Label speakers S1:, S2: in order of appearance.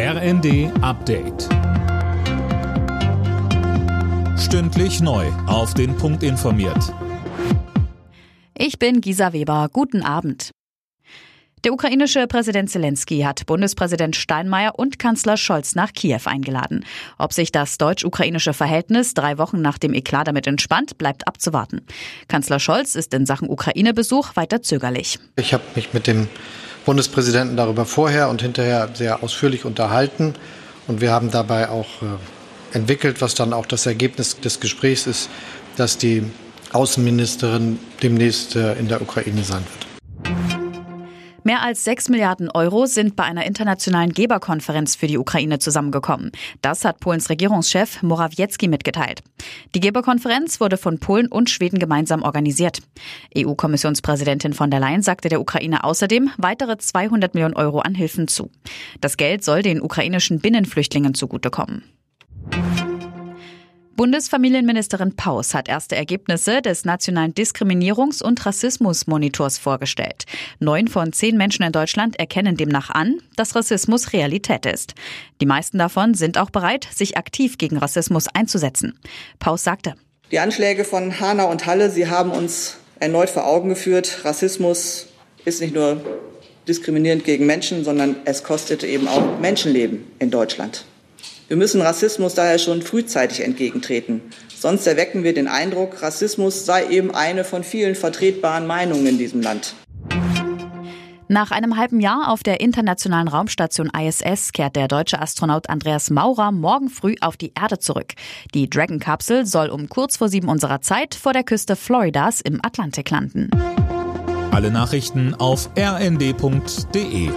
S1: RND Update. Stündlich neu. Auf den Punkt informiert.
S2: Ich bin Gisa Weber. Guten Abend. Der ukrainische Präsident Zelensky hat Bundespräsident Steinmeier und Kanzler Scholz nach Kiew eingeladen. Ob sich das deutsch-ukrainische Verhältnis drei Wochen nach dem Eklat damit entspannt, bleibt abzuwarten. Kanzler Scholz ist in Sachen Ukraine-Besuch weiter zögerlich.
S3: Ich habe mich mit dem Bundespräsidenten darüber vorher und hinterher sehr ausführlich unterhalten. Und wir haben dabei auch äh, entwickelt, was dann auch das Ergebnis des Gesprächs ist, dass die Außenministerin demnächst äh, in der Ukraine sein wird.
S2: Mehr als 6 Milliarden Euro sind bei einer internationalen Geberkonferenz für die Ukraine zusammengekommen. Das hat Polens Regierungschef Morawiecki mitgeteilt. Die Geberkonferenz wurde von Polen und Schweden gemeinsam organisiert. EU-Kommissionspräsidentin von der Leyen sagte der Ukraine außerdem weitere 200 Millionen Euro an Hilfen zu. Das Geld soll den ukrainischen Binnenflüchtlingen zugutekommen. Bundesfamilienministerin Paus hat erste Ergebnisse des nationalen Diskriminierungs- und Rassismusmonitors vorgestellt. Neun von zehn Menschen in Deutschland erkennen demnach an, dass Rassismus Realität ist. Die meisten davon sind auch bereit, sich aktiv gegen Rassismus einzusetzen. Paus sagte.
S4: Die Anschläge von Hanau und Halle, sie haben uns erneut vor Augen geführt, Rassismus ist nicht nur diskriminierend gegen Menschen, sondern es kostet eben auch Menschenleben in Deutschland. Wir müssen Rassismus daher schon frühzeitig entgegentreten. Sonst erwecken wir den Eindruck, Rassismus sei eben eine von vielen vertretbaren Meinungen in diesem Land.
S2: Nach einem halben Jahr auf der internationalen Raumstation ISS kehrt der deutsche Astronaut Andreas Maurer morgen früh auf die Erde zurück. Die Dragon-Kapsel soll um kurz vor sieben unserer Zeit vor der Küste Floridas im Atlantik landen.
S1: Alle Nachrichten auf rnd.de